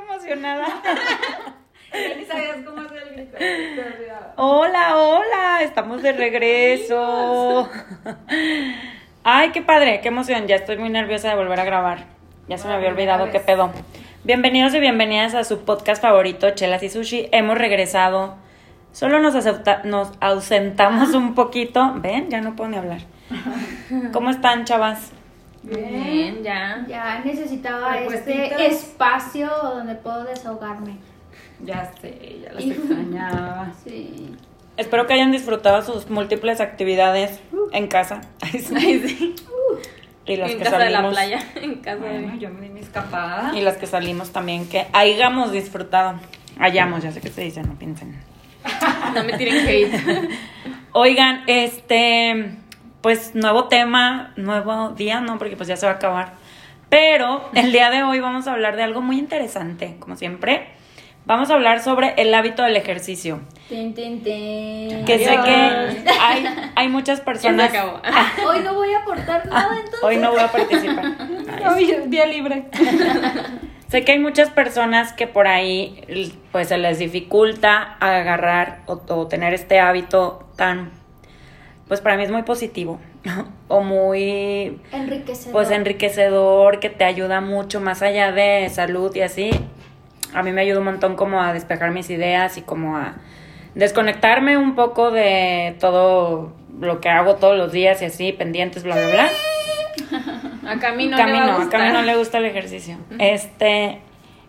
muy emocionada. Ni sabías cómo hacer el grito. Hola, hola, estamos de regreso. Ay, qué padre, qué emoción. Ya estoy muy nerviosa de volver a grabar. Ya se me había olvidado qué pedo. Bienvenidos y bienvenidas a su podcast favorito, Chelas y Sushi. Hemos regresado. Solo nos, acepta- nos ausentamos un poquito. ¿Ven? Ya no puedo ni hablar. ¿Cómo están, chavas? Bien, ya. Ya necesitaba este espacio donde puedo desahogarme. Ya sé, ya las extrañaba. Sí. Espero que hayan disfrutado sus múltiples actividades en casa. Ay, sí. Ay, sí. Y las en que casa de la salimos. playa. En casa Bueno, de yo me di mi escapada. Y las que salimos también, que hayamos disfrutado. Hayamos, ya sé que se dice, no piensen. No me tiren hate. Oigan, este, pues nuevo tema, nuevo día, no, porque pues ya se va a acabar. Pero el día de hoy vamos a hablar de algo muy interesante, como siempre. Vamos a hablar sobre el hábito del ejercicio. Tin, tin, tin. Que sé que hay, hay muchas Ya se personas. acabó. Hoy no voy a aportar nada entonces. Hoy no voy a participar. Ay, Hoy día libre. Sé que hay muchas personas que por ahí pues se les dificulta agarrar o, o tener este hábito tan pues para mí es muy positivo o muy Enriquecedor. pues enriquecedor que te ayuda mucho más allá de salud y así. A mí me ayuda un montón como a despejar mis ideas y como a desconectarme un poco de todo lo que hago todos los días y así, pendientes, bla, bla, bla. A Camino, Camino, le va a a. Camino le gusta el ejercicio. Este,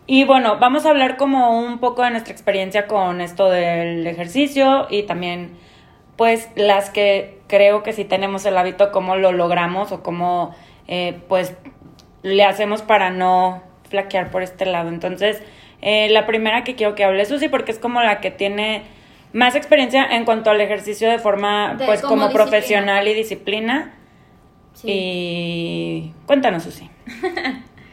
y bueno, vamos a hablar como un poco de nuestra experiencia con esto del ejercicio y también, pues, las que creo que si tenemos el hábito, cómo lo logramos o cómo, eh, pues, le hacemos para no flaquear por este lado. Entonces, eh, la primera que quiero que hable es Susi, porque es como la que tiene más experiencia en cuanto al ejercicio de forma, De- pues, como profesional y disciplina. Sí. Y cuéntanos, Susi.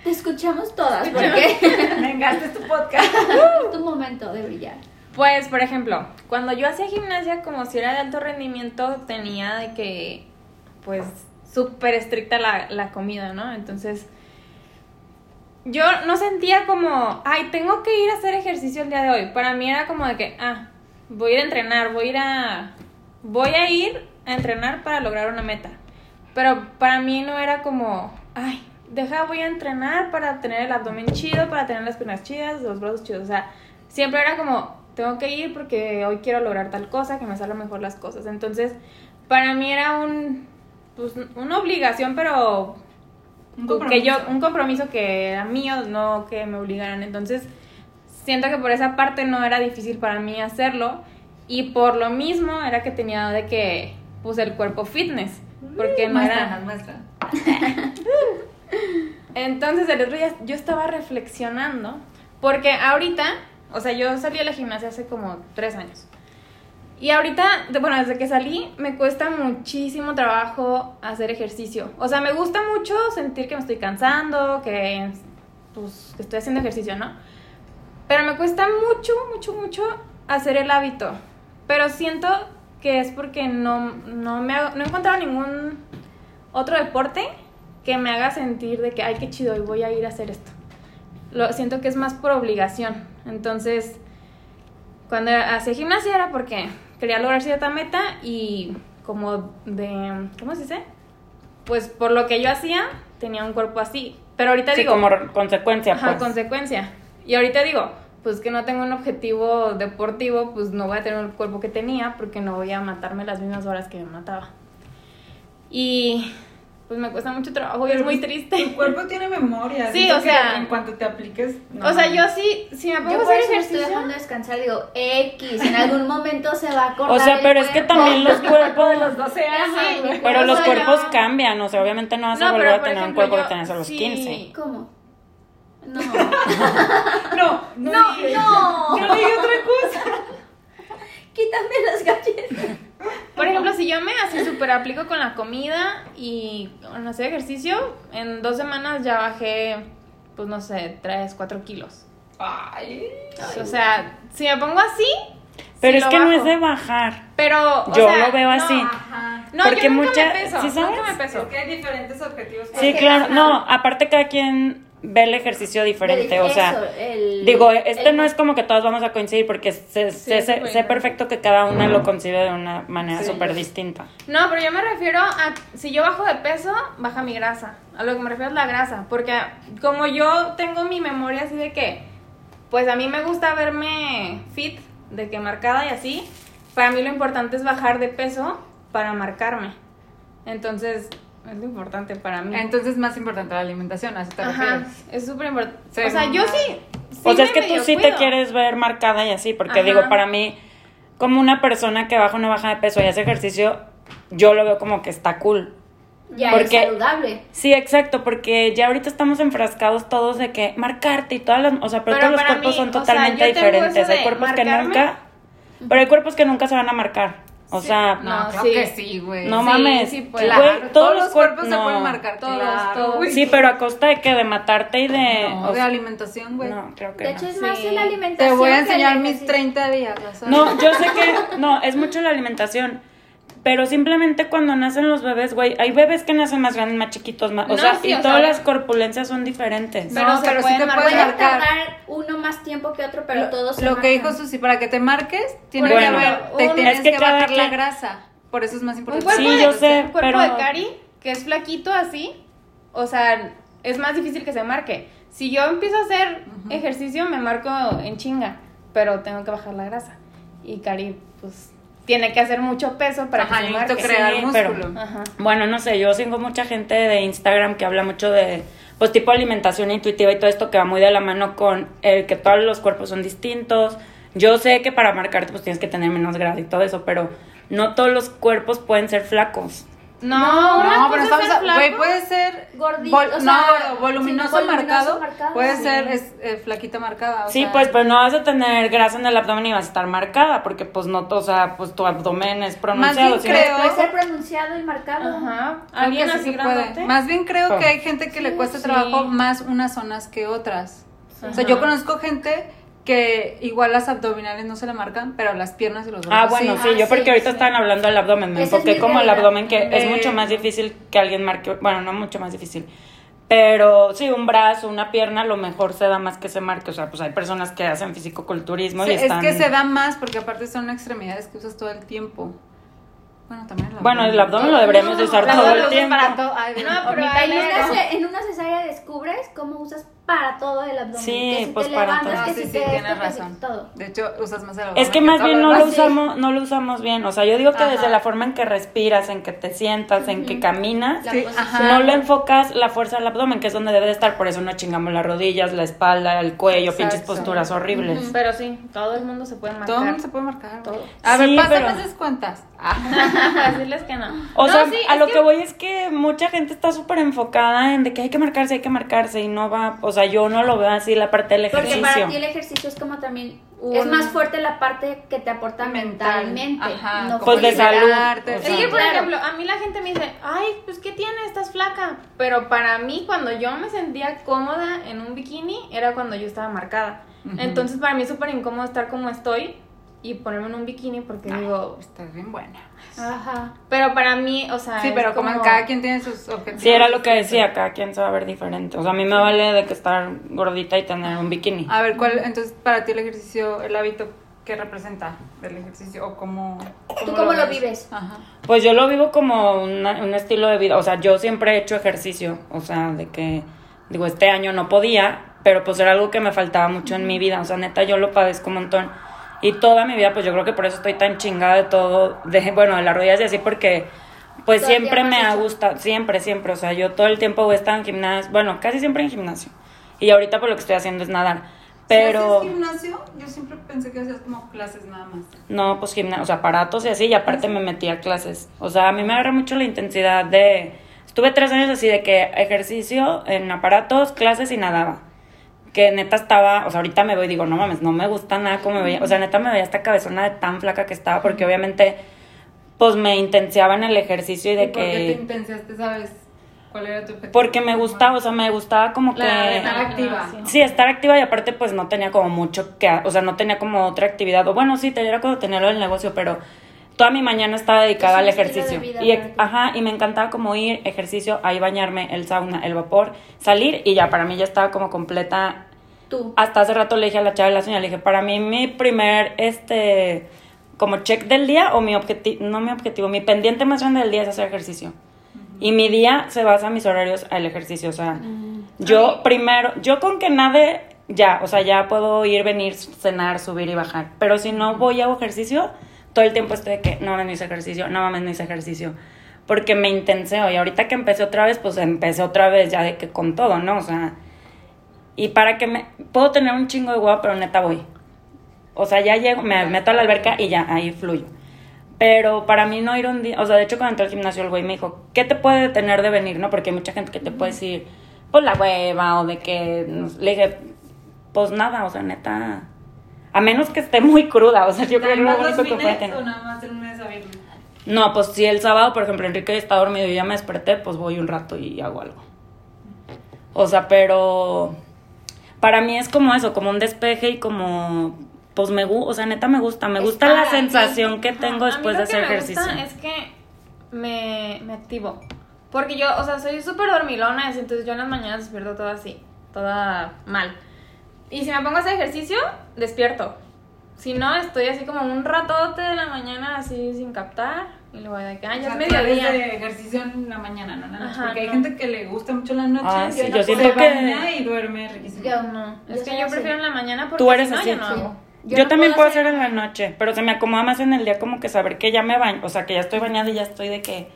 Te escuchamos todas porque Venga, este es tu podcast. es tu momento de brillar. Pues, por ejemplo, cuando yo hacía gimnasia, como si era de alto rendimiento, tenía de que, pues, súper estricta la, la comida, ¿no? Entonces, yo no sentía como, ay, tengo que ir a hacer ejercicio el día de hoy. Para mí era como de que, ah, voy a ir a entrenar, voy a ir a, voy a ir a entrenar para lograr una meta. Pero para mí no era como, ay, deja, voy a entrenar para tener el abdomen chido, para tener las piernas chidas, los brazos chidos. O sea, siempre era como, tengo que ir porque hoy quiero lograr tal cosa, que me salgan mejor las cosas. Entonces, para mí era un, pues, una obligación, pero Un que yo, un compromiso que era mío, no que me obligaran. Entonces, siento que por esa parte no era difícil para mí hacerlo. Y por lo mismo era que tenía de que, pues, el cuerpo fitness. Porque no era... muestra. Entonces el otro día yo estaba reflexionando, porque ahorita, o sea, yo salí a la gimnasia hace como tres años. Y ahorita, bueno, desde que salí, me cuesta muchísimo trabajo hacer ejercicio. O sea, me gusta mucho sentir que me estoy cansando, que, pues, que estoy haciendo ejercicio, ¿no? Pero me cuesta mucho, mucho, mucho hacer el hábito. Pero siento que es porque no, no, me no he encontrado ningún otro deporte que me haga sentir de que, ay, qué chido, y voy a ir a hacer esto. Lo siento que es más por obligación. Entonces, cuando hacía gimnasia era porque quería lograr cierta meta y como de, ¿cómo se dice? Pues por lo que yo hacía, tenía un cuerpo así. Pero ahorita Sí, digo, como consecuencia, Ajá, pues. consecuencia. Y ahorita digo, pues que no tengo un objetivo deportivo, pues no voy a tener el cuerpo que tenía porque no voy a matarme las mismas horas que me mataba. Y pues me cuesta mucho trabajo y es muy triste. Tu cuerpo tiene memoria. Sí, o sea- que En cuanto te apliques. no o sea, yo sí, si me pongo Yo a hacer eso estoy ejercicio, dejando descansar. Digo, X, en algún momento se va a acordar. O sea, el pero es que cuerpo. también los cuerpos. de los 12 años. Güey. Pero los cuerpos yo- cambian, o sea, obviamente no vas a No, volver pero a tener un ejemplo, cuerpo yo- que tenías a los sí. 15. ¿Cómo? No. No, no. No, no. Yo dije otra cosa. Quítame las galletas. Por ejemplo, si yo me así súper aplico con la comida y con hacer ejercicio, en dos semanas ya bajé, pues no sé, 3, 4 kilos. Ay. O sea, si me pongo así. Pero sí es que no es de bajar. Pero. o Yo sea, lo veo no, así. Ajá. No, Porque yo nunca mucha- me peso. ¿sí sabes? Nunca me peso. Es que hay diferentes objetivos. Sí, claro. No, aparte cada quien ve el ejercicio diferente, o sea, Eso, el- digo, este el- no es como que todos vamos a coincidir porque sé, sé- es sé- súper sé perfecto que cada una lo concibe de una manera Sí. súper distinta. No, pero yo me refiero a si yo bajo de peso, baja mi grasa. A lo que me refiero es la grasa, porque como yo tengo mi memoria así de que, pues a mí me gusta verme fit, de que marcada y así, para mí lo importante es bajar de peso para marcarme. Entonces, es lo importante para mí. Entonces es más importante la alimentación, ¿a eso te Ajá, refieres? es súper importante. Sí, o sea, yo sí. sí o sea, es que tú sí te cuido. quieres ver marcada y así, porque Ajá. digo, para mí, como una persona que baja o no baja de peso y hace ejercicio, yo lo veo como que está cool. Ya porque- es saludable. Sí, exacto, porque ya ahorita estamos enfrascados todos de que marcarte y todas las, o sea, pero, Pero todos los cuerpos mí, son o sea, totalmente yo tengo diferentes. Hay cuerpos que marcarme. nunca, pero hay cuerpos que nunca se van a marcar. O Sí, sea, No, No, claro sí. que sí, güey. no sí, mames. sí, pues. Claro, Güey, todos, todos los cuerpos cuerp- se no. pueden marcar, Todos, claro. todos. Sí, pero a costa de que de matarte y de, No, o de alimentación, güey. no, creo que De no. hecho, es Sí. más en la Te alimentación. voy a enseñar mis ejercicio. 30 días. No, yo sé que no, es mucho la alimentación. Pero simplemente cuando nacen los bebés, güey, hay bebés que nacen más grandes, más chiquitos, más, o No, sea, sí, y o todas sea, las corpulencias son diferentes. Pero No, se pero sí pueden te Puede marcar. tardar uno más tiempo que otro, pero lo, todos se lo que marcan. dijo Susi, para que te marques, tiene Bueno, que haber, te un- tienes es que que, bajar la grasa. Por eso es más Un importante. cuerpo, Sí, de, yo sé, un cuerpo pero- de Cari, que es flaquito así, o sea, es más difícil que se marque. Si yo empiezo a hacer ejercicio, me marco en chinga, pero tengo que bajar la grasa. Y Cari, pues, tiene que hacer mucho peso para Ajá, que se marque. crear Sí, pero- músculo. Ajá. Bueno, no sé, yo sigo mucha gente de Instagram que habla mucho de, pues, tipo alimentación intuitiva y todo esto que va muy de la mano con el que todos los cuerpos son distintos. Yo sé que para marcarte, pues, tienes que tener menos grasa y todo eso, pero no todos los cuerpos pueden ser flacos. No, No, una No, cosa pero es estamos, güey, puede ser Gordito, vol- o no, sea, voluminoso, sí, voluminoso marcado, marcado, puede sí. ser es, eh, flaquita marcada. o Sí, sea, pues, pero no vas a tener grasa en el abdomen y vas a estar marcada, porque, pues, no, o sea, pues, tu abdomen es pronunciado. bien ¿sí? creo- Puede ser pronunciado y marcado. Ajá. Alguien así puede. Más bien creo Oh. que hay gente que le cuesta sí. trabajo más unas zonas que otras. O sea, yo conozco gente que igual las abdominales no se le marcan, pero las piernas y los Ah, brazos bueno, sí. sí, yo Ah, porque sí, ahorita sí. estaban hablando del abdomen, me es enfoqué como el abdomen, que es Eh. mucho más difícil que alguien marque, bueno, no mucho más difícil, pero sí, un brazo, una pierna, a lo mejor se da más que se marque, o sea, pues hay personas que hacen fisicoculturismo Sí, y es están... que se da más porque aparte son extremidades que usas todo el tiempo. Bueno, también el Bueno, el abdomen lo No, deberíamos de no, usar todo el tiempo. para. Ay, No, pero En ahí una, en una cesárea descubres cómo usas para todo el abdomen. Sí, que si pues te para levantas, todo. que sí, si sí, te tienes esto, que si razón. todo. De hecho, usas más el abdomen. Es que más bien no lo usamos, no lo usamos bien. O sea, yo digo que Ajá. desde la forma en que respiras, en que te sientas, en que caminas, Sí, no le enfocas la fuerza al abdomen, que es donde debe de estar. Por eso no chingamos las rodillas, la espalda, el cuello, Exacto. pinches posturas horribles. Pero sí, todo el mundo se puede marcar. Todo el mundo se puede marcar. Todo. A ver, pásame pero- esas cuentas. Decirles que no. O No, sea, sí, a lo que... voy es que mucha gente está súper enfocada en de que hay que marcarse, hay que marcarse y no va, o sea, yo no lo veo así la parte del Porque ejercicio. para ti el ejercicio es como también Un- es más fuerte la parte que te aporta Mental. mentalmente, Ajá, no Pues de salud, o Es sea. que, por Claro. ejemplo, a mí la gente me dice, ay, pues, ¿qué tiene? Estás flaca. Pero para mí, cuando yo me sentía cómoda en un bikini, era cuando yo estaba marcada. Entonces, para mí es súper incómodo estar como estoy y ponerme en un bikini porque digo... Estás bien buena. Ajá. Pero para mí, o sea... Sí, pero como, cada quien tiene sus objetivos. Sí, era lo que decía, cada quien se va a ver diferente. O sea, a mí me vale de que estar gordita y tener un bikini. A ver, ¿cuál, entonces, para ti el ejercicio, el hábito, qué representa del ejercicio o cómo, ¿Tú cómo lo ves? vives? Ajá. Pues yo lo vivo como una- un estilo de vida. O sea, yo siempre he hecho ejercicio. O sea, de que, digo, este año no podía, pero pues era algo que me faltaba mucho en mi vida. O sea, neta, yo lo padezco un montón. Y toda mi vida, pues yo creo que por eso estoy tan chingada de todo, de, bueno, de las rodillas y así, porque pues Todo siempre me ha gustado, siempre, siempre. O sea, yo todo el tiempo he estado en gimnasio, bueno, casi siempre en gimnasio. Y ahorita pues lo que estoy haciendo es nadar. Pero... ¿Sí gimnasio? Yo siempre pensé que hacías como clases nada más. No, pues gimnasio, o sea, aparatos y así, y aparte me metí a clases. O sea, a mí me agarra mucho la intensidad de... Estuve tres años así de que ejercicio en aparatos, clases y nadaba. Que neta estaba, o sea, ahorita me voy y digo, no mames, no me gusta nada como me veía. O sea, neta me veía esta cabezona de tan flaca que estaba, porque obviamente, pues me intensiaba en el ejercicio y de ¿Y por qué te que... intensiaste, sabes cuál era tu objetivo? Porque me gustaba, o sea, me gustaba como que... Estar activa. Sí, estar activa y aparte pues no tenía como mucho que, o sea, no tenía como otra actividad, o bueno, sí, tenía como tenía lo del negocio, pero toda mi mañana estaba dedicada al de ejercicio. vida Y, ajá, y me encantaba como ir, ejercicio, ahí bañarme, el sauna, el vapor, salir y ya, para mí ya estaba como completa. Tú. Hasta hace rato le dije a la chava de la señora, le dije, para mí mi primer, este, como check del día o mi objetivo, no mi objetivo, mi pendiente más grande del día es hacer ejercicio. Y mi día se basa en mis horarios al ejercicio, o sea, yo primero, yo con que nade, ya, o sea, ya puedo ir, venir, cenar, subir y bajar. Pero si no voy hago ejercicio, todo el tiempo estoy de que no mames, no hice ejercicio, no mames, no hice ejercicio. Porque me intenseo y ahorita que empecé otra vez, pues empecé otra vez ya de que con todo, ¿no? O sea, y para que me, puedo tener un chingo de huevo, pero neta voy. O sea, ya llego, me meto a la alberca y ya, ahí fluyo. Pero para mí no ir un día, o sea, de hecho cuando entré al gimnasio el güey me dijo, ¿qué te puede detener de venir, no? Porque hay mucha gente que te puede decir, pues la hueva o de que, le dije, pues nada, o sea, neta, a menos que esté muy cruda, o sea, yo creo que lo ¿Nada más único que puede fines tener. o nada más de lunes a viernes? No, pues si el sábado, por ejemplo, Enrique está dormido y ya me desperté, pues voy un rato y hago algo. O sea, pero para mí es como eso, como un despeje y como, pues me gusta, o sea, neta me gusta, me gusta la sensación que tengo Ajá, a mí después lo de que hacer me ejercicio. gusta es que me, me activo. Porque yo, o sea, soy súper dormilona, entonces yo en las mañanas despierto toda así, toda mal. Y si me pongo a hacer ejercicio, despierto. Si no, estoy así como un ratote de la mañana así sin captar. Y luego de que, ah, ya O es sea, eres mediodía. de ejercicio en la mañana, no en la noche. Ajá, porque hay no. gente que le gusta mucho la noche. Ah, sí, yo siento que- y duerme riquísimo. Yo No, Yo es que soy yo así. prefiero en la mañana porque Tú eres si no, así, yo no sí. hago. Yo, Yo no también puedo hacer hacer en la noche, pero se me acomoda más en el día como que saber que ya me baño, o sea, que ya estoy bañada y ya estoy de que,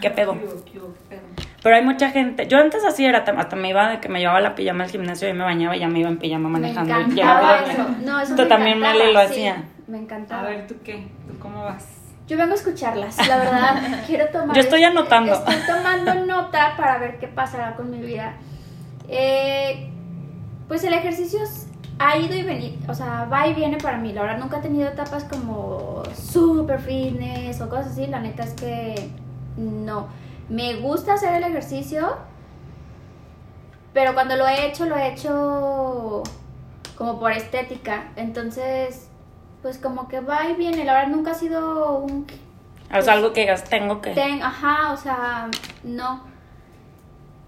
¿qué pedo? Qué qué hubo, qué pedo. Pero hay mucha gente, yo antes así era, hasta me iba de que me llevaba la pijama al gimnasio y me bañaba y ya me iba en pijama manejando. Me y encantaba eso. No, eso Tú me también, encantaba, Meli, lo sí, hacía. Me encantaba. A ver, ¿tú qué? ¿Tú cómo vas? Yo vengo a escucharlas, la verdad. Quiero tomar. Yo estoy anotando. Estoy tomando nota para ver qué pasará con mi vida. Eh, pues el ejercicio ha ido y venido, o sea, va y viene para mí. La verdad, nunca he tenido etapas como super fitness o cosas así. La neta es que no. Me gusta hacer el ejercicio, pero cuando lo he hecho, lo he hecho como por estética. Entonces, pues como que va y viene. La verdad, nunca ha sido un sea, algo que digas, tengo que. Ten, ajá, o sea, no.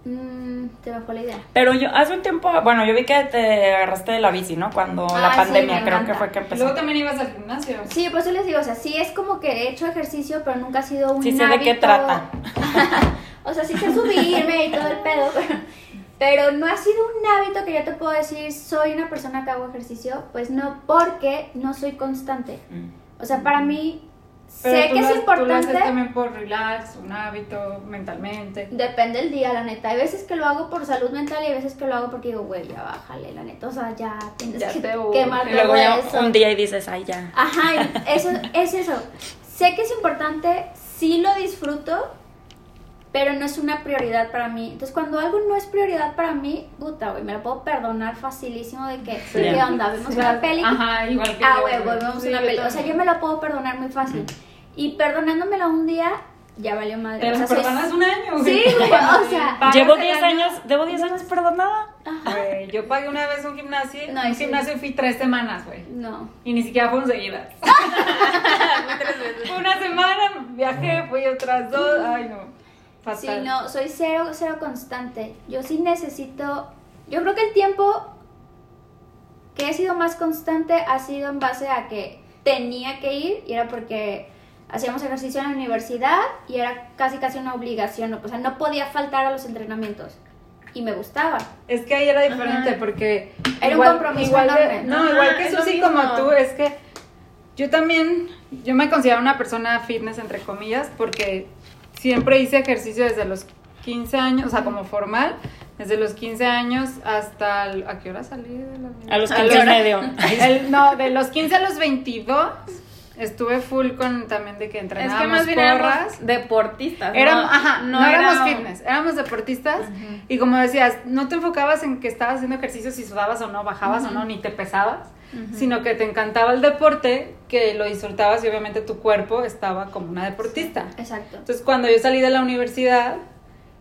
Mm, te me fue la idea. Pero yo, hace un tiempo, bueno, yo vi que te agarraste de la bici, ¿no? Cuando Ah, la sí, pandemia, creo que fue que empezó. luego también ibas al gimnasio. Sí, por eso les digo, o sea, sí es como que he hecho ejercicio, pero nunca ha sido un Sí sé de qué hábito. trata. o sea, sí sé subirme y todo el pedo, pero, pero no ha sido un hábito que yo te puedo decir, soy una persona que hago ejercicio, pues no, porque no soy constante. Mm. O sea, para mí, Pero sé tú que lo es has- Tú lo haces importante. también por relax, un hábito, mentalmente. Depende del día, la neta. Hay veces que lo hago por salud mental y hay veces que lo hago porque digo, güey, ya bájale, la neta. O sea, ya tienes Ya que te quemar Y luego ya eso. un día y dices, ay, ya. Ajá, eso es eso. Sé que es importante, sí lo disfruto, pero no es una prioridad para mí. Entonces, cuando algo no es prioridad para mí, puta, güey, me lo puedo perdonar facilísimo de que, Sí. ¿qué onda? ¿Vemos una peli? Ajá, igual que Ah, yo, güey, güey. vemos Sí, una peli. O sea, yo me lo puedo perdonar muy fácil. Y perdonándomelo un día, ya valió madre. Te o sea, soy- perdonas un año, güey. Sí, güey, o sea, Llevo el 10 año. años, debo 10 años perdonada. Güey, yo pagué una vez un gimnasio, No, un sí. gimnasio y fui tres semanas, güey. no. Y ni siquiera fueron seguidas. Fue una semana, viajé, fui otras dos. Ay, no. Fatal. Sí, no, soy cero, cero constante. Yo sí necesito. Yo creo que el tiempo que he sido más constante ha sido en base a que tenía que ir y era porque hacíamos ejercicio en la universidad y era casi casi una obligación. O sea, no podía faltar a los entrenamientos y me gustaba. Es que ahí era diferente Ajá. porque. Era un compromiso igual de- enorme. no, Ajá, igual que Susi como tú, es que yo también. Yo me considero una persona fitness, entre comillas, porque siempre hice ejercicio desde los 15 años, o sea, como formal, desde los 15 años hasta. el- ¿A qué hora salí de la A los ¿A 15 qué y medio. El- no, de los 15 a los 22 estuve full con también de que Es entrenábamos que más bien porras. deportistas. Éramos, no, ajá, no, era- éramos fitness, éramos deportistas y como decías, no te enfocabas en que estabas haciendo ejercicio si sudabas o no, bajabas o no, ni te pesabas, sino que te encantaba el deporte, que lo disfrutabas y obviamente tu cuerpo estaba como una deportista. Exacto. Entonces cuando yo salí de la universidad,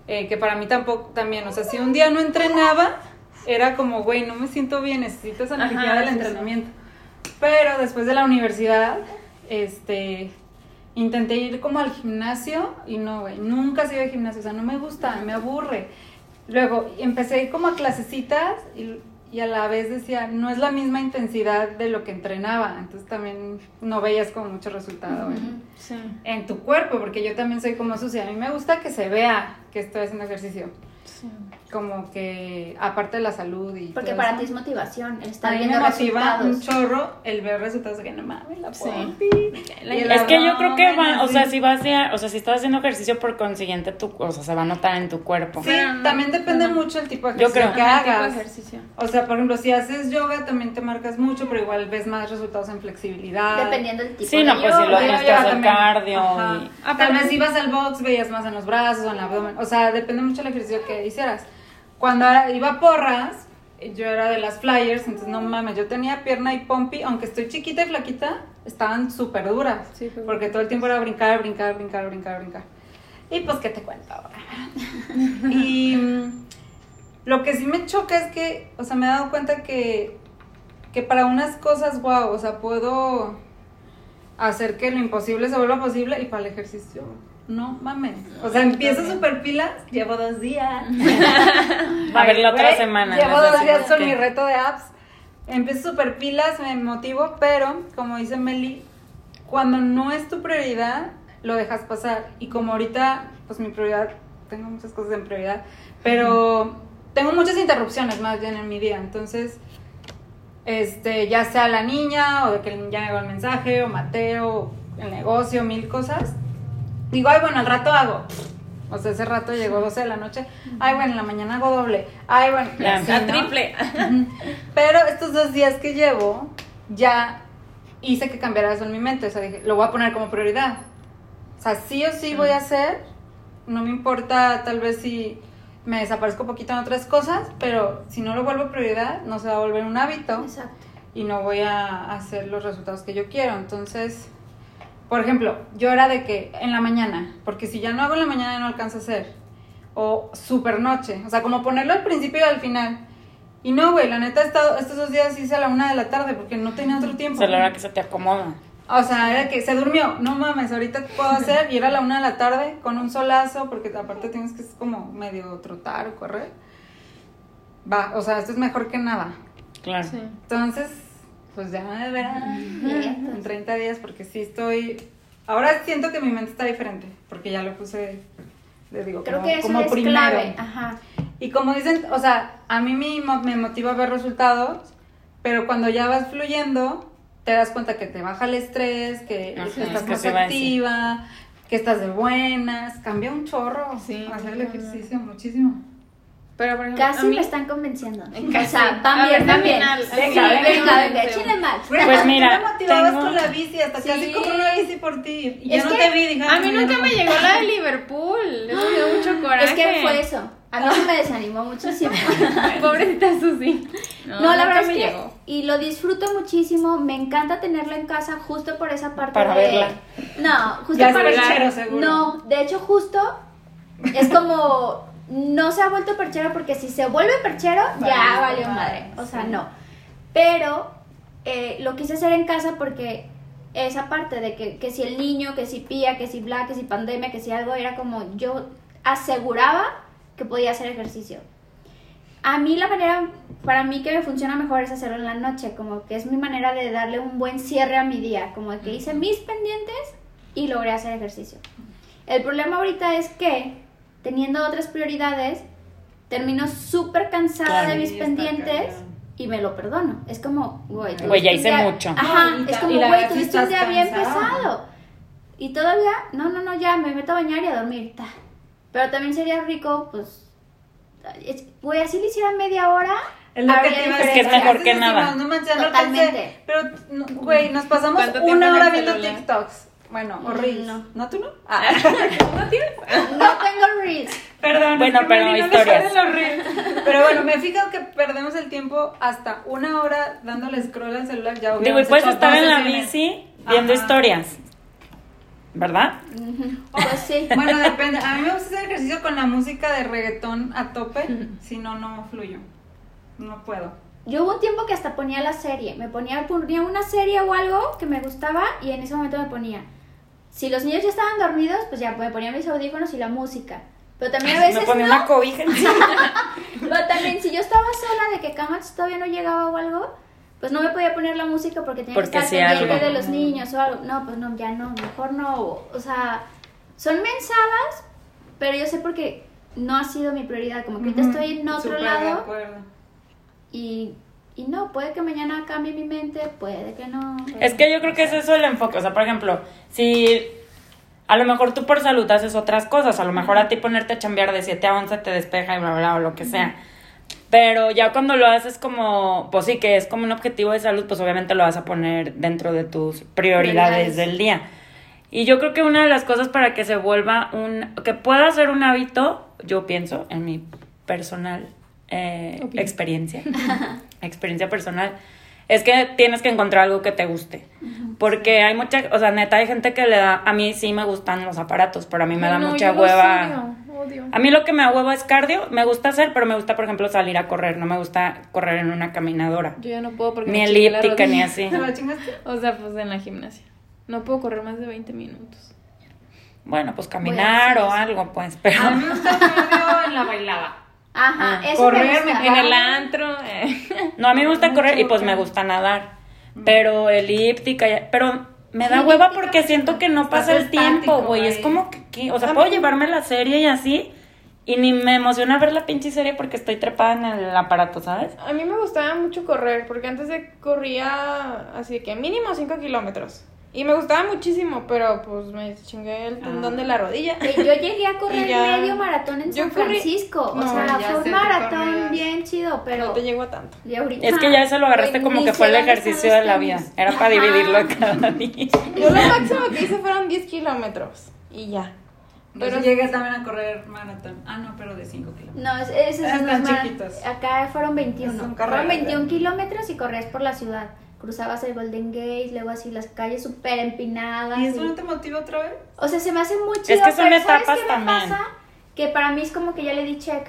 eh, que para mí tampoco, también, o sea, si un día no entrenaba, era como, güey, no me siento bien, necesito esa energía del entrenamiento. Pero después de la universidad, este, intenté ir como al gimnasio y no, güey, nunca he ido al gimnasio, o sea, no me gusta, me aburre. Luego empecé a ir como a clasecitas y, y a la vez decía, no es la misma intensidad de lo que entrenaba, entonces también no veías como mucho resultado en, Sí. en tu cuerpo, porque yo también soy como sucia, a mí me gusta que se vea que estoy haciendo ejercicio, sí. Como que aparte de la salud y Porque todo para eso. ti es motivación, A estar mí viendo me motiva resultados. un chorro el ver resultados de que no mames, la Sí. Es que yo creo que va, o sea, si vas a, o sea, si estás haciendo ejercicio por consiguiente, tu, o sea, se va a notar en tu cuerpo. Sí, Pero también depende mucho el tipo de Yo ejercicio creo. que Ajá, tipo de hagas. ejercicio. O sea, por ejemplo, si haces yoga también te marcas mucho, pero igual ves más resultados en flexibilidad. Dependiendo del tipo Sí, de no, pues si lo hacer también. cardio y- Ah, Tal vez si ibas al box veías más en los brazos o en el abdomen. O sea, depende mucho del ejercicio que hicieras. Cuando era- iba a porras, yo era de las flyers, entonces no mames, yo tenía pierna y pompi, aunque estoy chiquita y flaquita, estaban súper duras. Sí, porque todo el tiempo era brincar, brincar, brincar, brincar, brincar. Y pues, ¿qué te cuento ahora? y lo que sí me choca es que, o sea, me he dado cuenta que, que para unas cosas, wow, o sea, puedo hacer que lo imposible se vuelva posible y para el ejercicio, no mames. O sea, empiezo súper pilas, llevo dos días. A ver la otra semana. Llevo dos días con mi reto de apps. Empiezo súper pilas, me motivo, pero como dice Meli, cuando no es tu prioridad, lo dejas pasar. Y como ahorita, pues mi prioridad, tengo muchas cosas en prioridad, pero tengo muchas interrupciones más bien en mi día. Entonces, este, ya sea la niña, o de que ya me llegó el mensaje, o Mateo, el negocio, mil cosas. Digo, ay, bueno, al rato hago. O sea, ese rato llegó 12 de la noche. Ay, bueno, en la mañana hago doble. Ay, bueno, así, La ¿no? triple. Pero estos dos días que llevo, ya hice que cambiara eso en mi mente. O sea, dije, lo voy a poner como prioridad. O sea, sí o sí voy a hacer. No me importa tal vez si me desaparezco un poquito en otras cosas, pero si no lo vuelvo prioridad, no se va a volver un hábito Exacto. y no voy a hacer los resultados que yo quiero. Entonces, por ejemplo, yo era de que en la mañana, porque si ya no hago en la mañana no alcanzo a hacer. O super noche, o sea, como ponerlo al principio y al final. Y no, güey, la neta, he estado- estos dos días hice a la una de la tarde porque no tenía otro O tiempo. sea, la hora que se te acomoda. O sea, era que se durmió, no mames, ahorita puedo hacer, y era a la una de la tarde con un solazo, porque aparte tienes que como medio trotar o correr. Va, o sea, esto es mejor que nada. Claro. Sí. Entonces, pues ya me verán en 30 días porque sí estoy... Ahora siento que mi mente está diferente porque ya lo puse, les digo, Creo como, que eso como es primero. clave. Ajá. Y como dicen, o sea, a mí me, mo- me motiva ver resultados, pero cuando ya vas fluyendo, te das cuenta que te baja el estrés, que Ajá, estás es que más a activa, que estás de buenas, cambia un chorro Sí, hacer el ejercicio muchísimo. Pero, por ejemplo, Casi mí- me están convenciendo. Casi. O sea, van bien, ver, van bien. venga, venga, Sí. échenle más. Pues tú mira, me motivabas tengo- con la bici, hasta Sí. casi compré una bici por ti. Y Es yo no que te vi, dije, A "Ay, mí nunca no". me llegó la de Liverpool. Eso me dio mucho coraje. Es que fue eso. A mí sí me desanimó muchísimo. Pobrecita Susi. No, la verdad es me que llegó. y lo disfruto muchísimo, me encanta tenerla en casa justo por esa parte Para de verla. No, justo Ya para seguro. No, de hecho justo es como no se ha vuelto perchero porque si se vuelve perchero ya valió madre, madre, o sea, sí. no. Pero eh, lo quise hacer en casa porque esa parte de que, que si el niño, que si pía, que si bla, que si pandemia, que si algo, era como yo aseguraba que podía hacer ejercicio. A mí la manera, para mí que me funciona mejor es hacerlo en la noche, como que es mi manera de darle un buen cierre a mi día, como que hice mis pendientes y logré hacer ejercicio. El problema ahorita es que, teniendo otras prioridades, termino súper cansada de mis pendientes y me lo perdono. Es como, güey, Güey, ya hice día- mucho. Ajá, No, es como, güey, tuviste un día bien pesado. Y todavía, no, no, no, ya me meto a bañar y a dormir. ta. Pero también sería rico, pues, es- güey, así le hiciera media hora. Es lo que te iba a Es que es decir. mejor que nada. No manches, no Totalmente. alcancé. Pero, no, güey, nos pasamos ¿Cuánto tiempo una hora viendo? TikToks. Bueno, o Mm, Reels. no. ¿No tú no? Ah. No tengo reels. Perdón. Bueno, es que pero no historias. salen los reels. Pero bueno, me he fijado que perdemos el tiempo hasta una hora dándole scroll al celular. Ya Digo, y puedes estar en la bici viendo Ajá. historias. ¿Verdad? Ujú, Pues sí. Bueno, depende. A mí me gusta hacer ejercicio con la música de reggaetón a tope. Si no, no fluyo. No puedo. Yo hubo un tiempo que hasta ponía la serie. Me ponía, ponía una serie o algo que me gustaba y en ese momento me ponía. Si los niños ya estaban dormidos, pues ya me ponía mis audífonos y la música. Pero también a veces Me ponía no. una cobija. Pero también si yo estaba sola de que Camacho todavía no llegaba o algo, pues no me podía poner la música porque tenía Porque que estar pendiente algo. de los niños o algo. No, pues no, ya no, mejor no. O sea, son mensadas, pero yo sé porque no ha sido mi prioridad. Como que ahorita estoy en otro súper de lado acuerdo. y, y no, puede que mañana cambie mi mente, puede que no. Es que yo creo que es eso el enfoque. O sea, por ejemplo, si a lo mejor tú por salud haces otras cosas, a lo mejor a ti ponerte a chambear de 7 a 11 te despeja y bla, bla, bla, o lo que sea. Pero ya cuando lo haces como, pues sí, que es como un objetivo de salud, pues obviamente lo vas a poner dentro de tus prioridades Prioridades. del día. Y yo creo que una de las cosas para que se vuelva un, que pueda ser un hábito, yo pienso, en mi personal eh, experiencia, experiencia personal, es que tienes que encontrar algo que te guste. Porque hay mucha, o sea, neta, hay gente que le da, a mí sí me gustan los aparatos, pero a mí me da Ay, no, mucha hueva. odio, odio. A mí lo que me da hueva es cardio, me gusta hacer, pero me gusta, por ejemplo, salir a correr, no me gusta correr en una caminadora. Yo ya no puedo porque Ni me elíptica, ni así. O sea, pues en la gimnasia. No puedo correr más de 20 minutos. Bueno, pues caminar o algo, pues, pero... A mí me gusta el cardio en la bailada. Ajá, Ah, eso correr, me gusta. En el antro. eh. No, a mí me gusta Mucho correr y pues me gusta nadar. Pero elíptica, pero me da hueva porque siento que no pasa el tiempo, güey. Es como que, que- o sea, puedo llevarme la serie y así. Y ni me emociona ver la pinche serie porque estoy trepada en el aparato, ¿sabes? A mí me gustaba mucho correr, porque antes de corría así de que mínimo 5 kilómetros. Y me gustaba muchísimo, pero pues me chingué el tendón de la rodilla. Eh, Yo llegué a correr ya- medio maratón en Yo San corrí- Francisco. No, o sea, fue un maratón corrías. bien chido, pero. No te llego a tanto. y ahorita, Es que ya eso lo agarraste como que fue el ejercicio de la vida. Era para dividirlo cada día. Yo lo máximo que hice fueron 10 kilómetros. Y ya. Pero Pero- llegué también a correr maratón. Ah, no, pero de 5 kilómetros. No, es- esos Están son los más- chiquitos. Acá fueron 21. Son fueron carreras, 21 ¿eh? kilómetros y corrías por la ciudad. Cruzabas el Golden Gate, luego así las calles súper empinadas. ¿Y eso y- no te motiva otra vez? O sea, se me hace muy chido. que son pero ¿sabes etapas qué me también. pasa? Que para mí es como que ya le di check.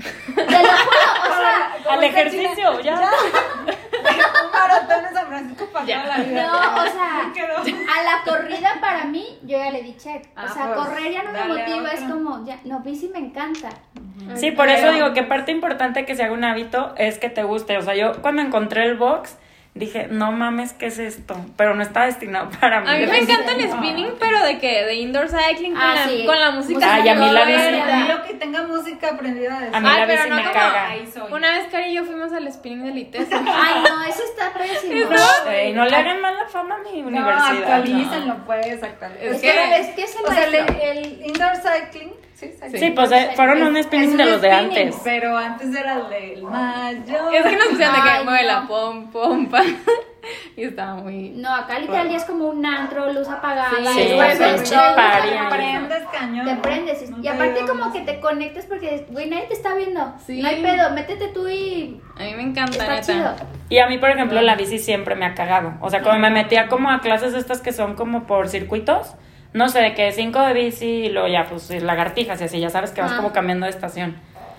Te lo juro, o sea, Al ejercicio, ya. Un maratón en San Francisco para Ya. toda la vida. No, o sea, a la corrida para mí, yo ya le di check. Ah, o sea, pues, correr ya no me motiva, es como, ya, no, bici me encanta. Sí, por eso digo que parte importante que se haga un hábito es que te guste. O sea, yo cuando encontré el box dije, no mames, ¿qué es esto? Pero no está destinado para mí. A mí me encanta el spinning, pero de qué? De indoor cycling con, Ah, la, sí. con la música. Ay, a mí la verga. A mí lo que tenga música aprendida de A mí Ay, la pero bici no me como- caga. Una vez Cari y yo fuimos al spinning de Litesa. Ay, no, eso está pésimo. Güey, no le hagan mala fama a mi No, universidad. actualícenlo, pues, actualícenlo. Es Es que- que, es que es el O sea, el, el indoor cycling, sí, cycling. Sí, pues eh, fueron un spinning Es de los de antes. Pero antes era el del mayo. Es que nos pusieron de que mueve la pom, pompa. y estaba muy. No, acá literal ya es como un antro, luz apagada. Sí, es sí, bueno, sí, es sí, ahí. Prendes cañón. Te prendes. y- No y te aparte como más. que te conectas porque, güey, nadie te está viendo. Sí. No hay pedo, métete tú y A mí me encanta, está neta. chido. Y a mí, por ejemplo, la bici siempre me ha cagado. O sea, como me metía como a clases estas que son como por circuitos, no sé, de que cinco de bici y luego ya, pues lagartijas y así, ya sabes que vas Ah. como cambiando de estación.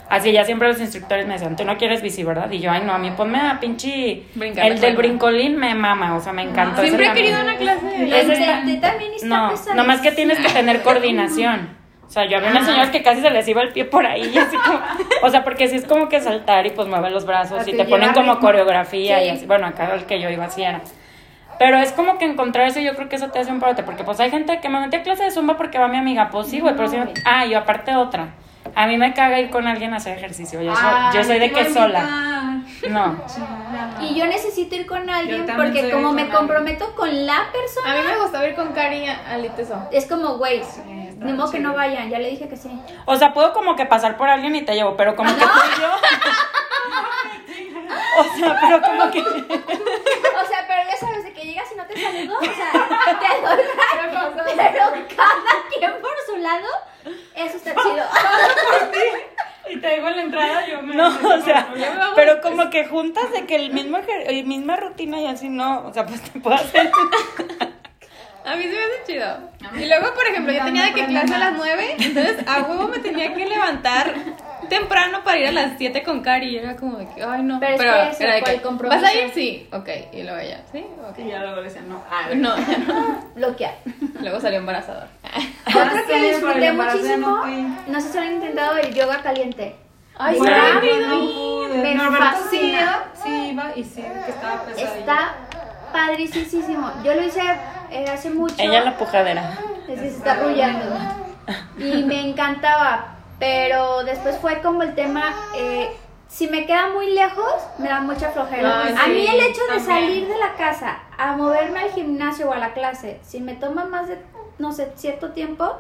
Así ya siempre los instructores me decían, tú no quieres bici, ¿verdad? Y yo, ay, no, a mí ponme a pinche... Brincar el del brincolín me mama, o sea, me encantó. Siempre he querido una clase de intenté también y está No, nomás que tienes que tener coordinación. O sea, yo había unas señoras que casi se les iba el pie por ahí, y así como, o sea, porque sí es como que saltar y pues mueve los brazos y Así te ponen como coreografía Sí. y así. Bueno, acá el que yo iba así era. Pero es como que encontrar eso, yo creo que eso te hace un parote, porque pues hay gente que me metí a clase de zumba porque va mi amiga, pues sí, güey, pero sí, güey. ah, yo aparte otra. A mí me caga ir con alguien a hacer ejercicio, yo soy, yo soy de que sola. No. Y yo necesito ir con alguien porque como me alguien. comprometo con la persona, A mí me gustaba ir con Cari al Iteso. es como, güey, ni modo que no vayan, ya le dije que sí. O sea, puedo como que pasar por alguien y te llevo, pero como que tú y yo. o sea, pero como que. O sea, pero ya sabes, de que llegas y no te saludo, o sea, te doy la pero cada quien por su lado, eso está chido. Y te digo en la entrada, yo me. No, o sea, pero como que juntas de que el mismo el misma rutina y así no, o sea, pues te puedo hacer. A mí se me hace chido. Y luego, por ejemplo, yo tenía de que clase a las más. 9, entonces a huevo me tenía que levantar temprano para ir a las 7 con Cari. Y era como de que, ay, no. Pero es que era de que, el compromiso. ¿Vas a ir? Sí, ok. Y luego ella, sí, ok. Y ya luego le decían, no. Ah, No, ya no. Bloquear. Luego salió embarazador. Otra que disfruté muchísimo, no no sé si han intentado el yoga caliente. Ay, Bueno, no pude. Me Norberto sí fascina. sí iba y sí, que estaba pesadillo. Está padricísimo. Yo lo hice eh, hace mucho. Ella la pujadera. Es que se está arrullando. Y me encantaba. Pero después fue como el tema. eh, si me queda muy lejos, me da mucha flojera. Ay, a mí el hecho de también. salir de la casa a moverme al gimnasio o a la clase, si me toma más de, no sé, cierto tiempo,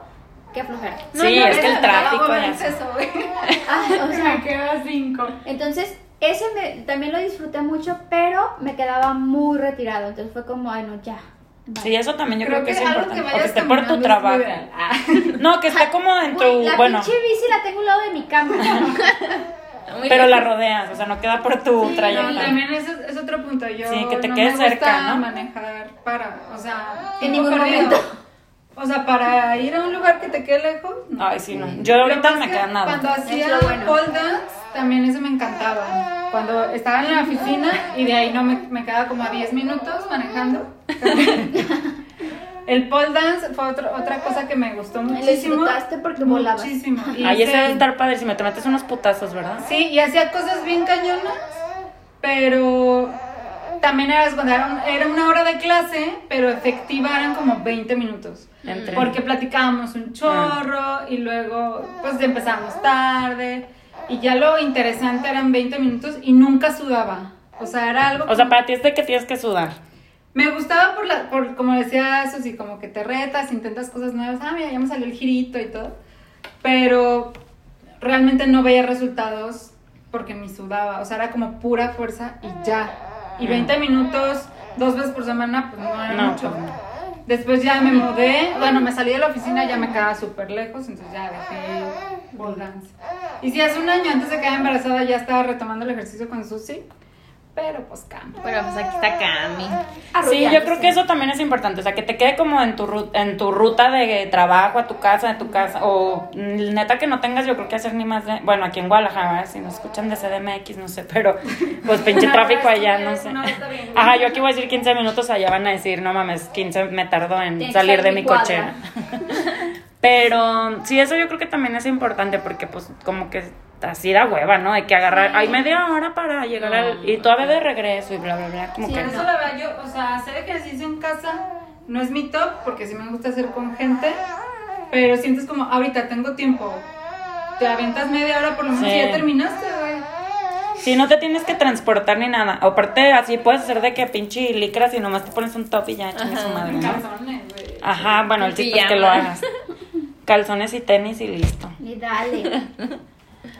qué flojera. No, sí, yo es que el tráfico es eso. Ah, o sea, Me queda cinco. entonces, ese me- también lo disfruté mucho, pero me quedaba muy retirado. Entonces fue como, ay, no, ya. Sí, eso también yo creo, que, es algo importante. o que esté por tu trabajo. Ah. No, que esté como en tu. Güey, la bueno, pinche bici la tengo a un lado de mi cama. Pero la rodeas, o sea, no queda por tu Sí, trayecto. No, también es, es otro punto. Yo Sí, que te no quedes me gusta cerca, ¿no? manejar para, o sea, En ningún momento. O sea, para ir a un lugar que te quede lejos. no. Ay, sí, no. Yo ahorita me que queda nada. Cuando hacía bueno. pole dance, también eso me encantaba. Cuando estaba en la oficina y de ahí no me, me quedaba como a 10 minutos manejando. El pole dance fue otro- otra cosa que me gustó Lo muchísimo. disfrutaste porque volabas. Muchísimo. Y Ahí ese debe estar padre si me te metes unos putazos, ¿verdad? Sí, y hacía cosas bien cañonas, pero también era, cuando era, un- era una hora de clase, pero efectiva eran como 20 minutos. Entre- Porque platicábamos un chorro y luego pues empezamos tarde y ya lo interesante eran 20 minutos y nunca sudaba. O sea, era algo... O sea, para ti es de que tienes que sudar. Me gustaba por, la, por como decía Susi, como que te retas, intentas cosas nuevas. Ah, mira, ya me salió el girito y todo. Pero realmente no veía resultados porque ni sudaba. O sea, era como pura fuerza y ya. Y 20 minutos, dos veces por semana, pues no era No, mucho. Después ya me mudé, bueno, me salí de la oficina, ya me quedaba súper lejos, entonces ya dejé pole. Y sí, hace un año antes de quedar embarazada ya estaba retomando el ejercicio con Susi, pero pues cambia. Pero pues aquí está Cami. Sí, yo creo que eso también es importante, o sea, que te quede como en tu, ru- en tu ruta de trabajo, a tu casa, de tu casa, o mm, neta que no tengas, yo creo que hacer ni más de, bueno, aquí en Guadalajara, si nos escuchan de CDMX, no sé, pero pues pinche tráfico allá, no sé. Ajá, yo aquí voy a decir 15 minutos, allá van a decir, no mames, 15 me tardó en salir de mi cochera. Pero sí, eso yo creo que también es importante porque pues como que así da hueva, ¿no? Hay que agarrar, hay media hora para llegar al... Y todavía de regreso y bla, bla, bla, como Sí, que... Eso la verdad yo, o sea, hacer ejercicio en casa no es mi top, porque sí me gusta hacer con gente, pero sientes como, ahorita tengo tiempo, te avientas media hora por lo menos Sí. y ya terminaste, güey. Si no te tienes que transportar ni nada. Aparte, así puedes hacer de que pinche licras y nomás te pones un top y ya chingue su madre, ¿no? Calzones, güey. Ajá, bueno, el chiste es que lo hagas. Calzones y tenis y listo. Y dale.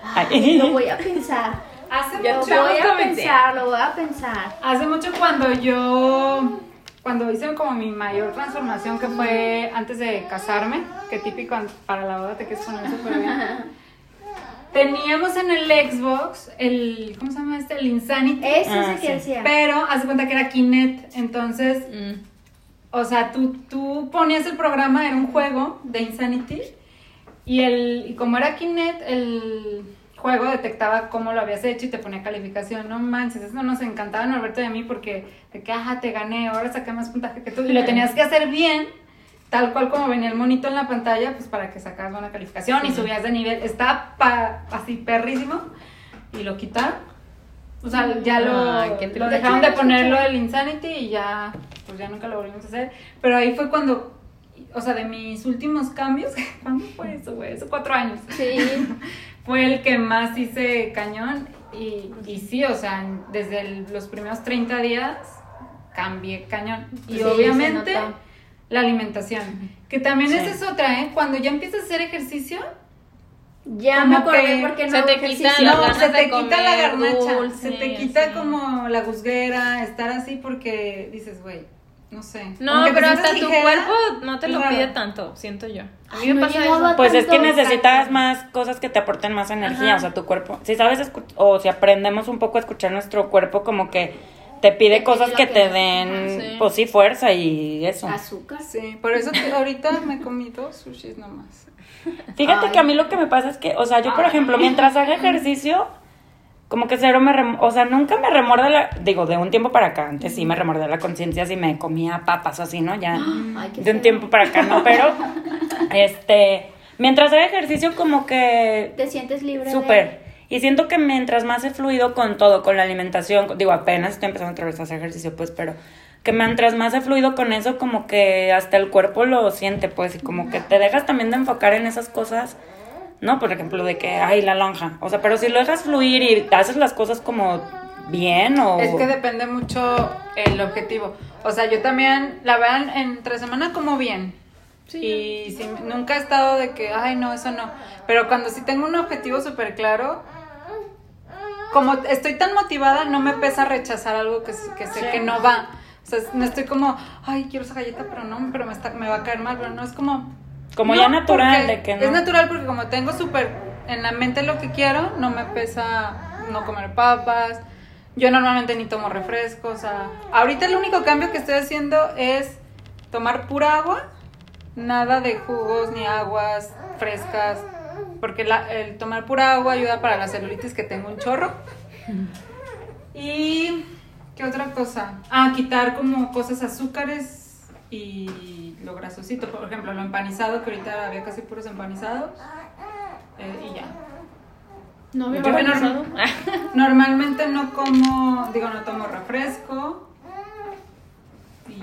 Ay. Lo voy a pensar. Hace Lo mucho, voy a pensar, lo voy a pensar. hace mucho cuando yo, cuando hice como mi mayor transformación, que fue antes de casarme, que típico para la boda te quieres poner súper bien. Teníamos en el Xbox el, ¿cómo se llama este? El Insanity. Ese Ah, es el que sí. decía. Pero haz de cuenta que era Kinect, entonces, Mm. o sea, tú, tú ponías el programa, era un juego de Insanity, y, el, y como era Kinect, el juego detectaba cómo lo habías hecho y te ponía calificación. No manches, eso nos encantaba Norberto y a mí porque de que, ajá, te gané, ahora saqué más puntaje que tú, y lo tenías que hacer bien. Tal cual como venía el monito en la pantalla, pues para que sacaras buena calificación y subías de nivel. Estaba pa- así perrísimo y lo quitaron. O sea, ya lo, qué lo dejaron de ponerlo del Insanity y ya, pues ya nunca lo volvimos a hacer. Pero ahí fue cuando, o sea, de mis últimos cambios, ¿cuándo fue eso, güey? Hace cuatro años. Sí. Fue el que más hice cañón y, y sí, o sea, desde el- los primeros 30 días cambié cañón. Y Sí, obviamente la alimentación, que también Sí. esa es otra, ¿eh? Cuando ya empiezas a hacer ejercicio, Ya me acordé que porque no se te las no, ganas se de te quita la garnacha, dulce, se te quita como la gusguera, estar así porque dices, güey, no sé. No, Aunque te pero hasta tu ligera, cuerpo no te lo raro. pide tanto, siento yo. A mí Ay, me no pasa eso. Pues es que necesitas exacto. más cosas que te aporten más energía, Ajá. o sea, tu cuerpo. Si sabes escu- o si aprendemos un poco a escuchar nuestro cuerpo, como que te pide Te cosas pide que te den, Sí. pues sí, fuerza y eso. Azúcar. Sí, por eso que ahorita me comí dos sushis nomás. Fíjate Ay. que a mí lo que me pasa es que, o sea, yo por ejemplo, mientras haga ejercicio, como que cero me, rem- o sea, nunca me remorde la, digo, de un tiempo para acá, antes sí me remordía la conciencia si me comía papas o así, ¿no? Ya, Ay, de un feo. tiempo para acá, ¿no? Pero, este, mientras haga ejercicio como que Te sientes libre. de- Súper. Y siento que mientras más he fluido con todo, con la alimentación, digo, apenas estoy empezando otra vez a hacer ejercicio, pues, pero que mientras más he fluido con eso, como que hasta el cuerpo lo siente, pues, y como que te dejas también de enfocar en esas cosas, ¿no? Por ejemplo, de que, ay, la lonja. O sea, pero si lo dejas fluir y haces las cosas como bien o... Es que depende mucho el objetivo. O sea, yo también, la verdad, entre semana como bien. Y sí, nunca he estado de que, ay, no, eso no. Pero cuando sí tengo un objetivo súper claro, como estoy tan motivada, no me pesa rechazar algo que, que sé que no va. O sea, no estoy como, ay, quiero esa galleta, pero no, pero me, está, me va a caer mal. Pero no, es como... Como no, ya natural porque de que no. Es natural porque como tengo súper en la mente lo que quiero, no me pesa no comer papas. Yo normalmente ni tomo refrescos. O sea, ahorita el único cambio que estoy haciendo es tomar pura agua, nada de jugos ni aguas frescas, porque la- el tomar pura agua ayuda para la celulitis que tengo un chorro. Y qué otra cosa? Ah, quitar como cosas azúcares y lo grasosito, por ejemplo, lo empanizado, que ahorita había casi puros empanizados. eh, y ya. No había Yo organizado. Normalmente no como, digo, no tomo refresco.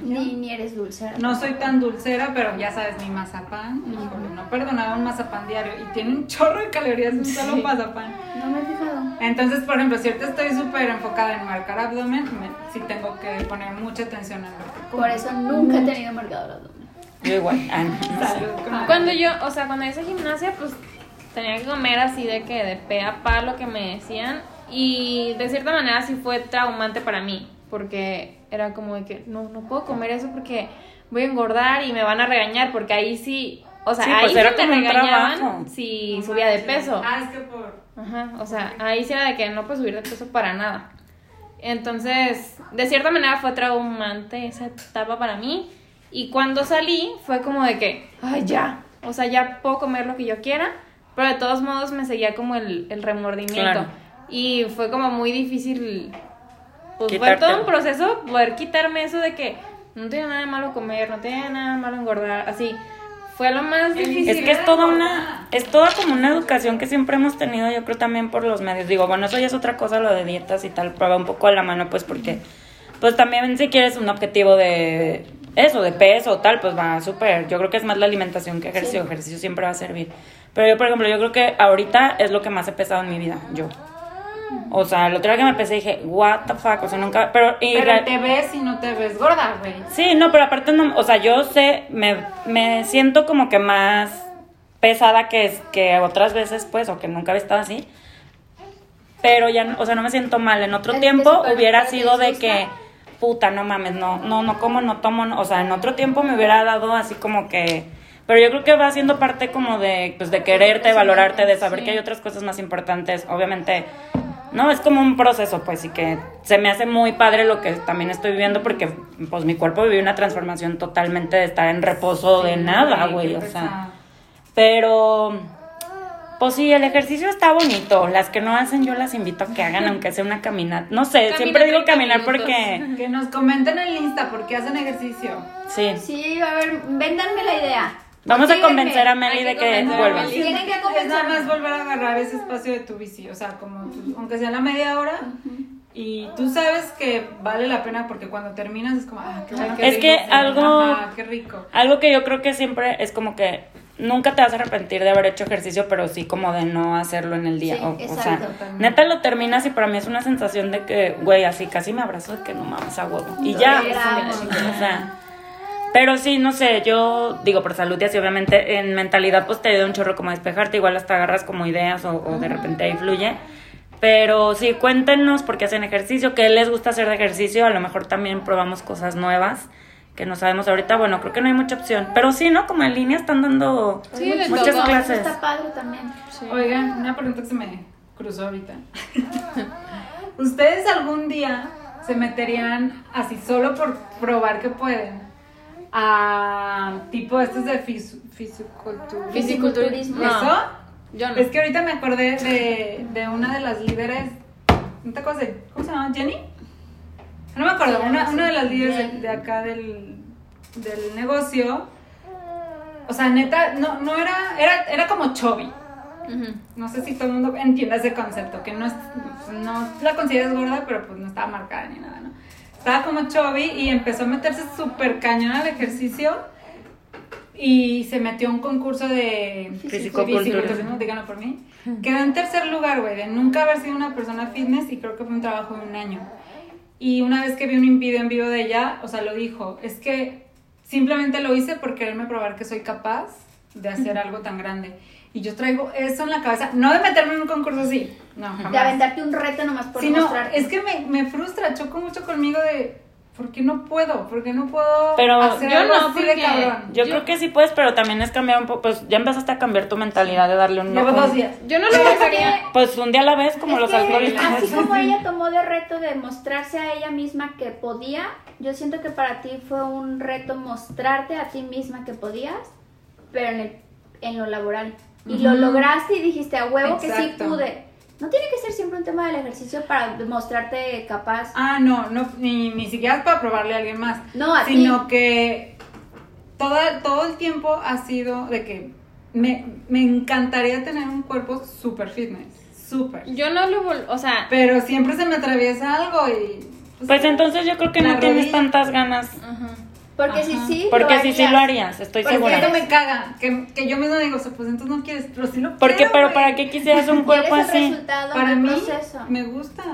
Ni, ni eres dulce. No soy tan dulcera, pero ya sabes, mi mazapán. Híjole, no perdonaba un mazapán diario. Y tiene un chorro de calorías un solo mazapán. No me he fijado. Entonces, por ejemplo, si ahorita estoy súper enfocada en marcar abdomen, me- sí tengo que poner mucha atención en lo que como. Por eso nunca he tenido marcador abdomen. Yo igual. Ah, no. Salud Cuando yo, o sea, cuando hice gimnasia, pues tenía que comer así de que de pe a pa lo que me decían. Y de cierta manera sí fue traumante para mí. Porque era como de que no, no puedo comer eso porque voy a engordar y me van a regañar. Porque ahí sí, o sea, Sí, ahí pues sí un regañaban trabajo. si subía de peso. Ah, es que por. Ajá, o sea, ahí sí era de que no puedes subir de peso para nada. Entonces, de cierta manera fue traumante esa etapa para mí. Y cuando salí fue como de que, ay, ya, o sea, ya puedo comer lo que yo quiera, pero de todos modos me seguía como el, el remordimiento. Claro. Y fue como muy difícil, pues fue Quitártelo. todo un proceso poder quitarme eso de que no tiene nada de malo comer, no tiene nada de malo engordar, así. Fue lo más difícil. Es que es toda una, es toda como una educación que siempre hemos tenido, yo creo también por los medios. Digo, bueno, eso ya es otra cosa, lo de dietas y tal, prueba un poco a la mano, pues porque, pues también si quieres un objetivo de eso, de peso o tal, pues va súper. Yo creo que es más la alimentación que ejercicio, ejercicio siempre va a servir. Pero yo, por ejemplo, yo creo que ahorita es lo que más he pesado en mi vida, yo. O sea, el otro día que me pesé dije, what the fuck, o sea, nunca, pero... y Pero la- te ves y no te ves gorda, güey. Sí, no, pero aparte no, o sea, yo sé, me, me siento como que más pesada que, que otras veces, pues, o que nunca había estado así. Pero ya, no- o sea, no me siento mal. En otro Es tiempo hubiera sido de que, puta, no mames, no, no, no como, no tomo, no- o sea, en otro tiempo me hubiera dado así como que... Pero yo creo que va siendo parte como de, pues, de quererte, valorarte, de saber Sí. que hay otras cosas más importantes. Obviamente, no, es como un proceso, pues, y que se me hace muy padre lo que también estoy viviendo porque, pues, mi cuerpo vivió una transformación totalmente de estar en reposo de nada, güey, o sea. Pero, pues sí, el ejercicio está bonito. Las que no hacen, yo las invito a que hagan, aunque sea una caminata. No sé, Camina siempre digo 30 caminar minutos. porque, Que nos comenten en el Insta porque hacen ejercicio. sí. Sí, a ver, véndanme la idea. Vamos a convencer a Meli de que convencer vuelva. Tienen que Es nada convencerme. más volver a agarrar ese espacio de tu bici, o sea, como tú- aunque sea la media hora. Y tú sabes que vale la pena porque cuando terminas es como, ah, qué bueno Es rico, que sí, algo- ajá, qué rico. Algo que yo creo que siempre es como que nunca te vas a arrepentir de haber hecho ejercicio, pero sí como de no hacerlo en el día. Sí, o, o sea, neta lo terminas y para mí es una sensación de que, güey, así casi me abrazo de que no mames a huevo. Y ya. O sea, pero sí, no sé, yo digo por salud y así, obviamente en mentalidad pues te ayuda un chorro como a despejarte, igual hasta agarras como ideas o, o de repente ahí fluye. Pero sí, cuéntenos por qué hacen ejercicio, qué les gusta hacer de ejercicio, a lo mejor también probamos cosas nuevas que no sabemos ahorita, bueno, creo que no hay mucha opción, pero sí, ¿no? Como en línea están dando Sí, muchas todo. clases. Está padre también. Oigan, una pregunta que se me cruzó ahorita. ¿Ustedes algún día se meterían así solo por probar que pueden a tipo estos de fis- fisiculturismo. Fisiculturismo. No. ¿Eso? Yo no. Es que ahorita me acordé de, de una de las líderes, ¿no te acuerdas de, ¿cómo se llama? ¿Jenny? No me acuerdo, Sí, una, una de las líderes de, acá del, del negocio. O sea, neta, no, no era, era, era como chubby. No sé si todo el mundo entiende ese concepto, que no, es, no la consideras gorda, pero pues no estaba marcada ni nada, ¿no? Estaba como chubby y empezó a meterse súper cañón al ejercicio y se metió a un concurso de fisicoculturismo, díganlo por mí. Quedó en tercer lugar, güey, de nunca haber sido una persona fitness y creo que fue un trabajo de un año. Y una vez que vi un video en vivo de ella, o sea, lo dijo, es que simplemente lo hice por quererme probar que soy capaz de hacer algo tan grande. Y yo traigo eso en la cabeza, no de meterme en un concurso así, no, jamás. De aventarte un reto nomás por Sí, no, mostrarte. es que me, me frustra, choco mucho conmigo de, ¿por qué no puedo? ¿Por qué no puedo Pero hacer yo algo no, así de porque cabrón? Yo, creo que sí puedes, pero también es cambiar un poco, pues ya empezaste a cambiar tu mentalidad de darle un Llevo un- dos días. Yo no lo que- Pues un día a la vez, como Es los alcohólicos. Así como ella tomó de reto de mostrarse a ella misma que podía, yo siento que para ti fue un reto mostrarte a ti misma que podías, pero en, el- en lo laboral. Y lo lograste y dijiste a huevo que sí pude. No tiene que ser siempre un tema del ejercicio para demostrarte capaz. Ah, no, no ni, ni siquiera es para probarle a alguien más. No, a sino ti. que toda, todo el tiempo ha sido de que me, me encantaría tener un cuerpo super fitness, súper. Yo no lo vol... O sea, Pero siempre se me atraviesa algo y... Pues entonces yo creo que no tienes tantas ganas. ajá. Porque Ajá. si sí, Porque sí, sí harías. lo harías, estoy Porque segura. eso me caga, que, que yo mismo digo, o sea, pues entonces no quieres, pero sí lo Porque, quiero, pero. ¿para qué quisieras un cuerpo así? resultado Para mí, proceso. me gusta,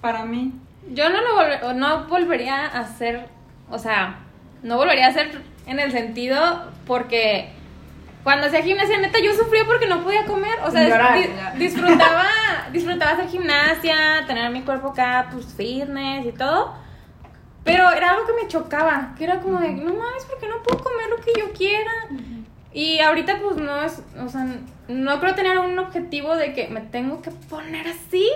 para mí. Yo no lo volver- no volvería a hacer, o sea, no volvería a hacer en el sentido porque cuando hacía gimnasia neta yo sufría porque no podía comer, o sea, llorar, disfrutaba disfrutaba hacer gimnasia, tener mi cuerpo acá pues fitness y todo. Pero era algo que me chocaba, que era como de, no mames, ¿por qué no puedo comer lo que yo quiera? Y ahorita pues no es, o sea, no creo tener un objetivo de que me tengo que poner así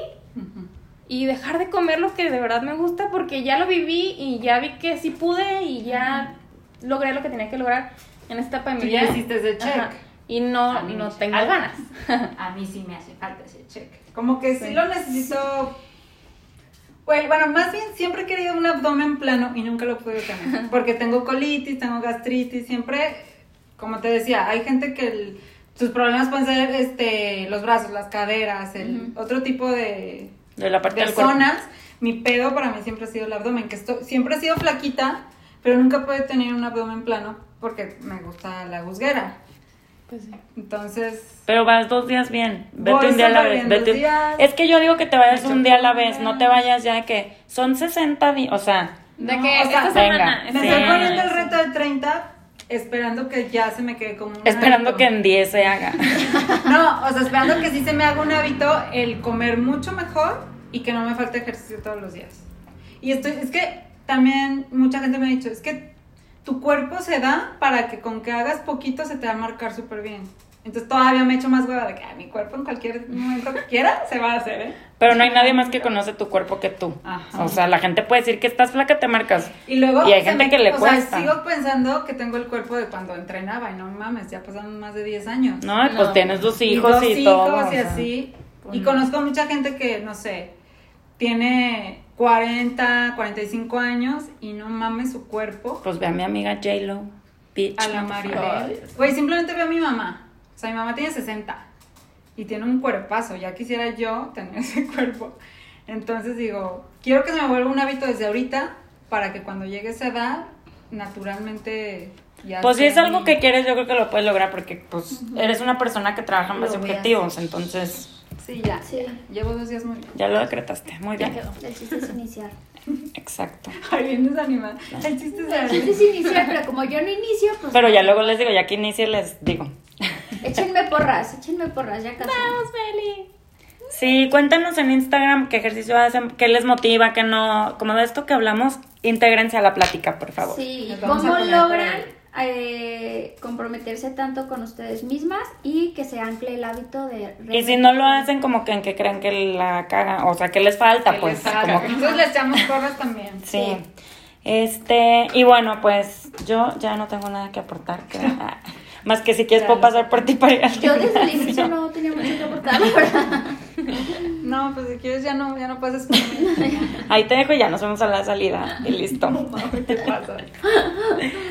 y dejar de comer lo que de verdad me gusta porque ya lo viví y ya vi que sí pude y ya logré lo que tenía que lograr en esta etapa de mi Tú vida. ya hiciste ese check. Ajá. Y no, tengo ganas. A mí sí me hace falta ese check. Como que sí, Sí. lo necesito. Güey, Bueno, más bien siempre he querido un abdomen plano y nunca lo pude tener. Porque tengo colitis, tengo gastritis, siempre, como te decía, hay gente que el- sus problemas pueden ser este, los brazos, las caderas, el otro tipo de, De la parte del cuerpo. personas. Mi pedo para mí siempre ha sido el abdomen, que estoy, siempre he sido flaquita, pero nunca pude tener un abdomen plano porque me gusta la gusguera. Pues sí. Entonces, Pero vas dos días bien. Vete un día a la vez. Vete. días. Es que yo digo que te vayas Me un día a la vez. No te vayas ya de que son 60 días. O sea, De No, que o sea, esta venga, semana. Me esta Sí. estoy poniendo el reto de 30 esperando que ya se me quede como un esperando hábito. que en 10 se haga. No, o sea, esperando que sí se me haga un hábito el comer mucho mejor y que no me falte ejercicio todos los días. Y estoy, es que también mucha gente me ha dicho, es que tu cuerpo se da para que con que hagas poquito se te va a marcar súper bien. Entonces todavía me echo más hueva de que "Ay, mi cuerpo en cualquier momento que quiera se va a hacer, ¿eh? Pero no hay nadie más que conoce tu cuerpo que tú. Ajá. O sea, la gente puede decir que estás flaca, te marcas. Y luego Y hay gente me- que le o cuesta. Sea, sigo pensando que tengo el cuerpo de cuando entrenaba y no mames, ya pasaron más de 10 años. No, y pues tienes dos y hijos dos y, hijos todo. o y sea. así. pues y no. conozco mucha gente que, no sé, tiene 40, 45 años y no mames su cuerpo Pues ve a mi amiga J-Lo. A la Maribel. Güey, simplemente veo a mi mamá. O sea, mi mamá tiene 60 y tiene un cuerpazo. Ya quisiera yo tener ese cuerpo. Entonces digo, quiero que se me vuelva un hábito desde ahorita para que cuando llegue esa edad, naturalmente ya Pues si es algo que quieres, yo creo que lo puedes lograr porque pues eres una persona que trabaja en base objetivos. Entonces, Sí, ya. Sí. Llevo dos días muy bien. ya lo decretaste. Muy Ya bien. quedó. El chiste es iniciar. Exacto. Ay, bien desanimada. El chiste es El chiste es iniciar, pero como yo no inicio, pues Pero ya luego les digo, ya que inicie les digo. échenme porras, échenme porras, ya casi. Vamos, Feli. Sí, cuéntanos en Instagram qué ejercicio hacen, qué les motiva, qué no. Como de esto que hablamos, intégrense a la plática, por favor. Sí, ¿cómo logran eh, comprometerse tanto con ustedes mismas y que se ancle el hábito de... Y si no lo hacen, como que en que crean que la cagan, o sea, que les falta, Que pues. les salga. como que- Nosotros le echamos porras también. sí. Este, y bueno, pues yo ya no tengo nada que aportar. que- más que si quieres puedo pasar por ti para ir al Yo desde el inicio no tenía mucho que aportar. No, pues si quieres ya no, ya no puedes escribir. Ahí te dejo y ya nos vemos a la salida y listo. ¿Qué pasa?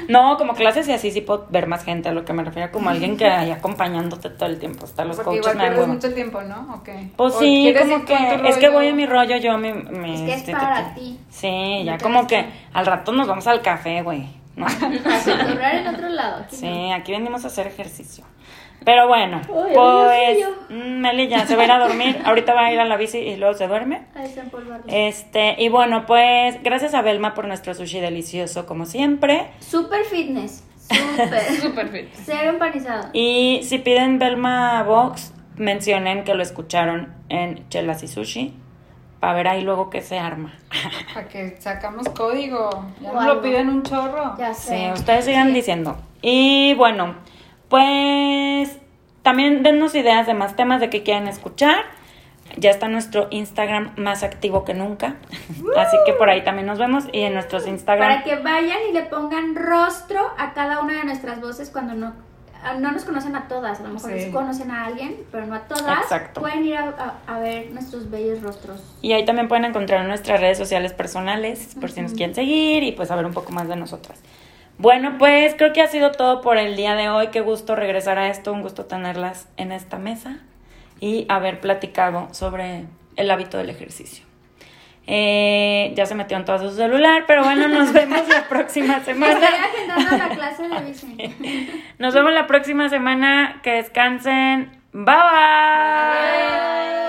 No, como clases y así sí puedo ver más gente, a lo que me refiero como alguien que vaya acompañando todo el tiempo. Hasta los Porque coaches igual me mucho tiempo, ¿no? Ok. Pues ¿O sí, como que es que voy en mi rollo yo, mi, mi Es que es este, para ti. Sí, ya como que al rato nos vamos al café, güey. ¿No? A cotorrear en otro lado. aquí no. Sí, aquí venimos a hacer ejercicio. Pero bueno, pues mm, Meli ya se va a ir a dormir. Ahorita va a ir a la bici y luego se duerme. Este, y bueno, pues gracias a Belma por nuestro sushi delicioso como siempre. Super fitness. Super. Súper fit. Cero empanizado. Y si piden Belma Box, mencionen que lo escucharon en Chelas y Sushi. Para ver ahí luego qué se arma. Para que sacamos código. Ya nos lo piden un chorro. Ya Sí, sé. ustedes sigan Sí. diciendo. Y bueno, pues también dennos ideas de más temas de que quieren escuchar. Ya está nuestro Instagram más activo que nunca. Así que por ahí también nos vemos. Y en nuestros Para Instagram. que vayan y le pongan rostro a cada una de nuestras voces cuando no, no nos conocen a todas. A lo mejor Sí. sí conocen a alguien, pero no a todas. Exacto. Pueden ir a, a- a ver nuestros bellos rostros. Y ahí también pueden encontrar nuestras redes sociales personales por si nos quieren seguir y pues saber un poco más de nosotras. Bueno, pues creo que ha sido todo por el día de hoy. Qué gusto regresar a esto, un gusto tenerlas en esta mesa y haber platicado sobre el hábito del ejercicio. Eh, ya se metió en todo su celular, pero bueno, nos vemos la próxima semana. la clase. Nos vemos la próxima semana. Que descansen. Bye bye. Bye.